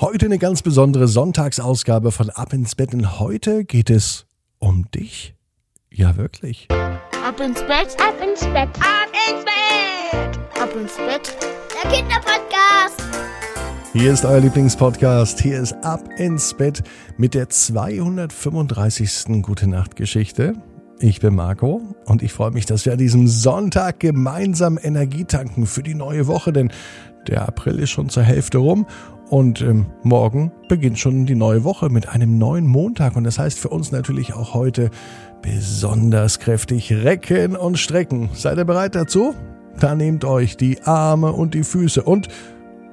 Heute eine ganz besondere Sonntagsausgabe von Ab ins Bett. Und heute geht es um dich. Ja, wirklich. Ab ins Bett, ab ins Bett, ab ins Bett, ab ins Bett. Der Kinderpodcast. Hier ist euer Lieblingspodcast. Hier ist Ab ins Bett mit der 235. Gute Nacht Geschichte. Ich bin Marco und ich freue mich, dass wir an diesem Sonntag gemeinsam Energie tanken für die neue Woche, denn der April ist schon zur Hälfte rum und ähm, morgen beginnt schon die neue Woche mit einem neuen Montag. Und das heißt für uns natürlich auch heute besonders kräftig recken und strecken. Seid ihr bereit dazu? Dann nehmt euch die Arme und die Füße und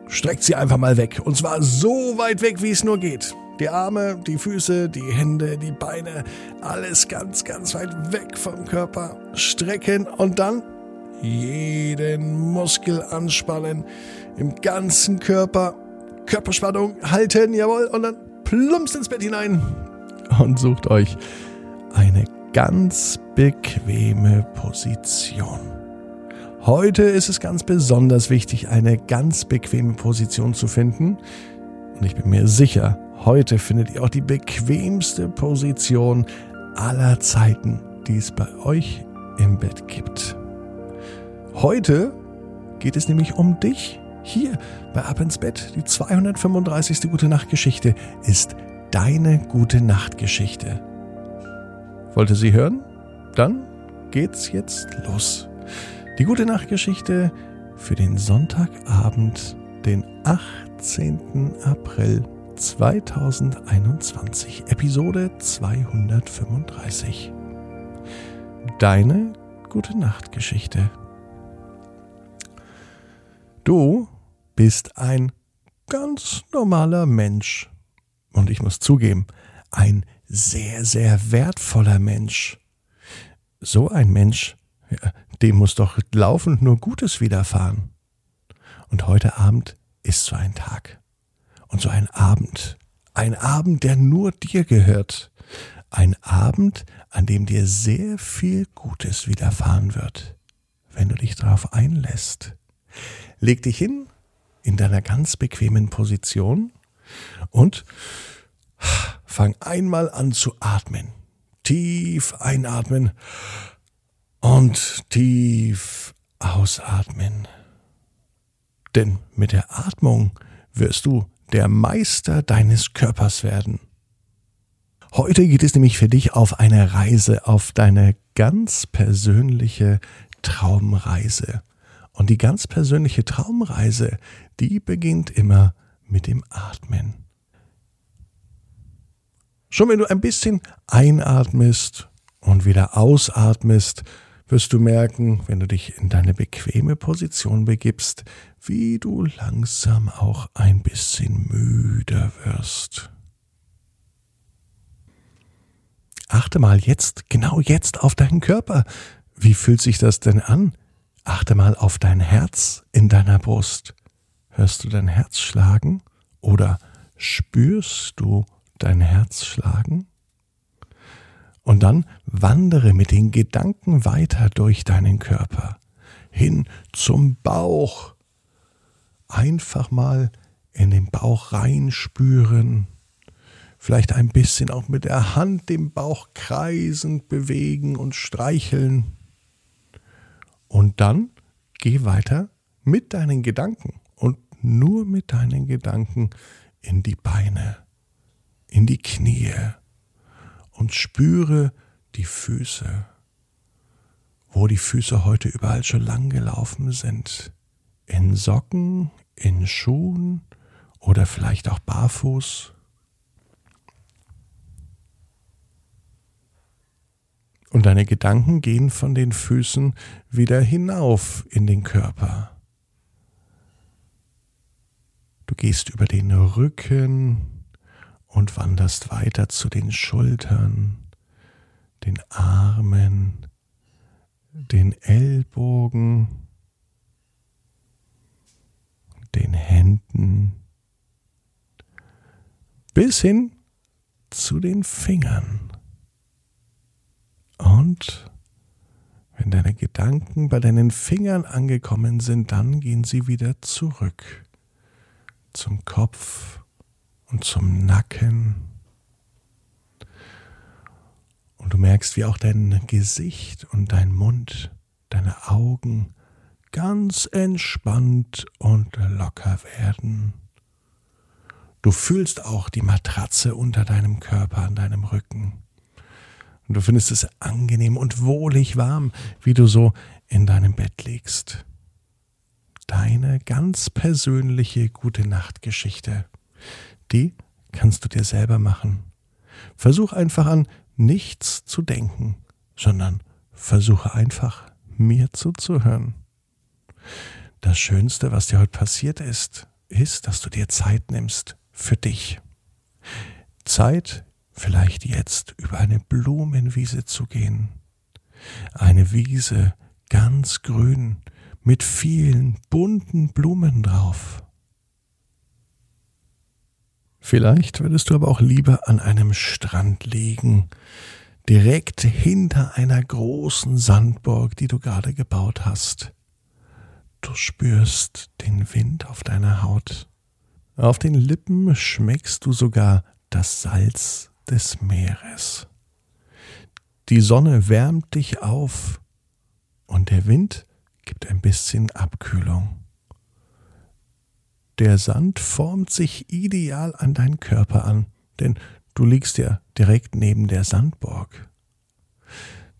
streckt sie einfach mal weg. Und zwar so weit weg, wie es nur geht. Die Arme, die Füße, die Hände, die Beine, alles ganz, ganz weit weg vom Körper. Strecken und dann jeden Muskel anspannen im ganzen Körper Körperspannung halten, jawohl, und dann plumpst ins Bett hinein und sucht euch eine ganz bequeme Position. Heute ist es ganz besonders wichtig, eine ganz bequeme Position zu finden. Und ich bin mir sicher, heute findet ihr auch die bequemste Position aller Zeiten, die es bei euch im Bett gibt. Heute geht es nämlich um dich hier bei Ab ins Bett, die 235. Gute Nacht Geschichte ist deine Gute Nacht Geschichte. Wollte sie hören? Dann geht's jetzt los. Die Gute Nacht Geschichte für den Sonntagabend, den 18. April 2021, Episode 235. Deine Gute Nacht Geschichte. Du bist ein ganz normaler Mensch. Und ich muss zugeben, ein sehr, sehr wertvoller Mensch. So ein Mensch, dem muss doch laufend nur Gutes widerfahren. Und heute Abend ist so ein Tag. Und so ein Abend. Ein Abend, der nur dir gehört. Ein Abend, an dem dir sehr viel Gutes widerfahren wird, wenn du dich darauf einlässt. Leg dich hin in deiner ganz bequemen Position und fang einmal an zu atmen. Tief einatmen und tief ausatmen. Denn mit der Atmung wirst du der Meister deines Körpers werden. Heute geht es nämlich für dich auf eine Reise, auf deine ganz persönliche Traumreise. Und die ganz persönliche Traumreise, die beginnt immer mit dem Atmen. Schon wenn du ein bisschen einatmest und wieder ausatmest, wirst du merken, wenn du dich in deine bequeme Position begibst, wie du langsam auch ein bisschen müder wirst. Achte mal jetzt, genau jetzt auf deinen Körper. Wie fühlt sich das denn an? Achte mal auf dein Herz in deiner Brust. Hörst du dein Herz schlagen oder spürst du dein Herz schlagen? Und dann wandere mit den Gedanken weiter durch deinen Körper hin zum Bauch. Einfach mal in den Bauch reinspüren. Vielleicht ein bisschen auch mit der Hand den Bauch kreisend bewegen und streicheln. Und dann geh weiter mit deinen Gedanken und nur mit deinen Gedanken in die Beine, in die Knie und spüre die Füße, wo die Füße heute überall schon lang gelaufen sind. In Socken, in Schuhen oder vielleicht auch barfuß. Und deine Gedanken gehen von den Füßen wieder hinauf in den Körper. Du gehst über den Rücken und wanderst weiter zu den Schultern, den Armen, den Ellbogen, den Händen, bis hin zu den Fingern. Und wenn deine Gedanken bei deinen Fingern angekommen sind, dann gehen sie wieder zurück zum Kopf und zum Nacken. Und du merkst, wie auch dein Gesicht und dein Mund, deine Augen ganz entspannt und locker werden. Du fühlst auch die Matratze unter deinem Körper, an deinem Rücken. Und du findest es angenehm und wohlig warm, wie du so in deinem Bett liegst. Deine ganz persönliche gute Nachtgeschichte, die kannst du dir selber machen. Versuch einfach an nichts zu denken, sondern versuche einfach mir zuzuhören. Das Schönste, was dir heute passiert ist, ist, dass du dir Zeit nimmst für dich. Zeit, vielleicht jetzt über eine Blumenwiese zu gehen. Eine Wiese ganz grün mit vielen bunten Blumen drauf. Vielleicht würdest du aber auch lieber an einem Strand liegen, direkt hinter einer großen Sandburg, die du gerade gebaut hast. Du spürst den Wind auf deiner Haut. Auf den Lippen schmeckst du sogar das Salz des Meeres. Die Sonne wärmt dich auf und der Wind gibt ein bisschen Abkühlung. Der Sand formt sich ideal an deinen Körper an, denn du liegst ja direkt neben der Sandburg.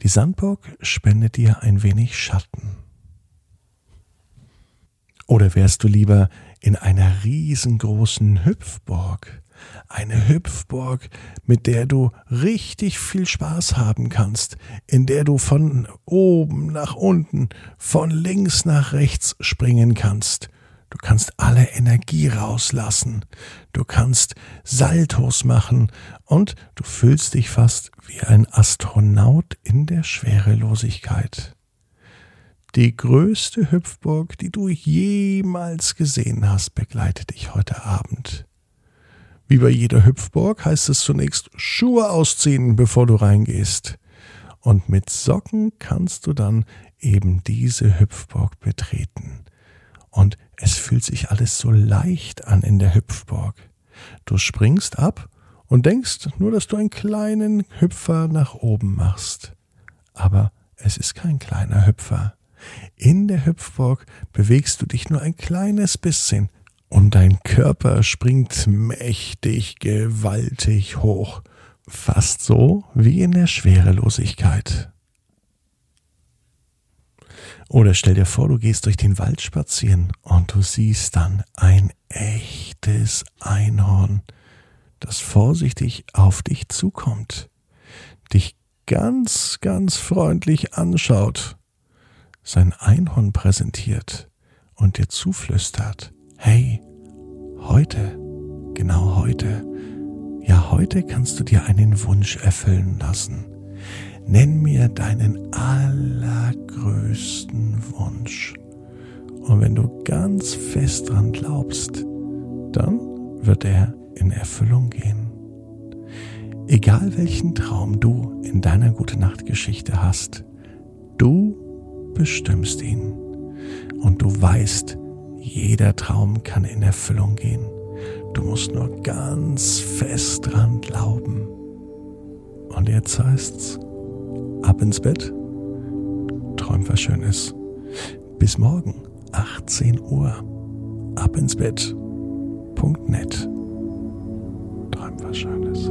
Die Sandburg spendet dir ein wenig Schatten. Oder wärst du lieber in einer riesengroßen Hüpfburg? Eine Hüpfburg, mit der du richtig viel Spaß haben kannst, in der du von oben nach unten, von links nach rechts springen kannst. Du kannst alle Energie rauslassen. Du kannst Saltos machen und du fühlst dich fast wie ein Astronaut in der Schwerelosigkeit. Die größte Hüpfburg, die du jemals gesehen hast, begleitet dich heute Abend. Wie bei jeder Hüpfburg heißt es zunächst Schuhe ausziehen, bevor du reingehst. Und mit Socken kannst du dann eben diese Hüpfburg betreten. Und es fühlt sich alles so leicht an in der Hüpfburg. Du springst ab und denkst nur, dass du einen kleinen Hüpfer nach oben machst. Aber es ist kein kleiner Hüpfer. In der Hüpfburg bewegst du dich nur ein kleines bisschen und dein Körper springt mächtig, gewaltig hoch, fast so wie in der Schwerelosigkeit. Oder stell dir vor, du gehst durch den Wald spazieren und du siehst dann ein echtes Einhorn, das vorsichtig auf dich zukommt, dich ganz, ganz freundlich anschaut sein Einhorn präsentiert und dir zuflüstert, hey, heute, genau heute, ja heute kannst du dir einen Wunsch erfüllen lassen. Nenn mir deinen allergrößten Wunsch. Und wenn du ganz fest dran glaubst, dann wird er in Erfüllung gehen. Egal welchen Traum du in deiner Gute Nacht Geschichte hast, bestimmst ihn. Und du weißt, jeder Traum kann in Erfüllung gehen. Du musst nur ganz fest dran glauben. Und jetzt heißt's, ab ins Bett, träum was Schönes. Bis morgen, 18 Uhr, ab ins Bett. Punkt. Träum was Schönes.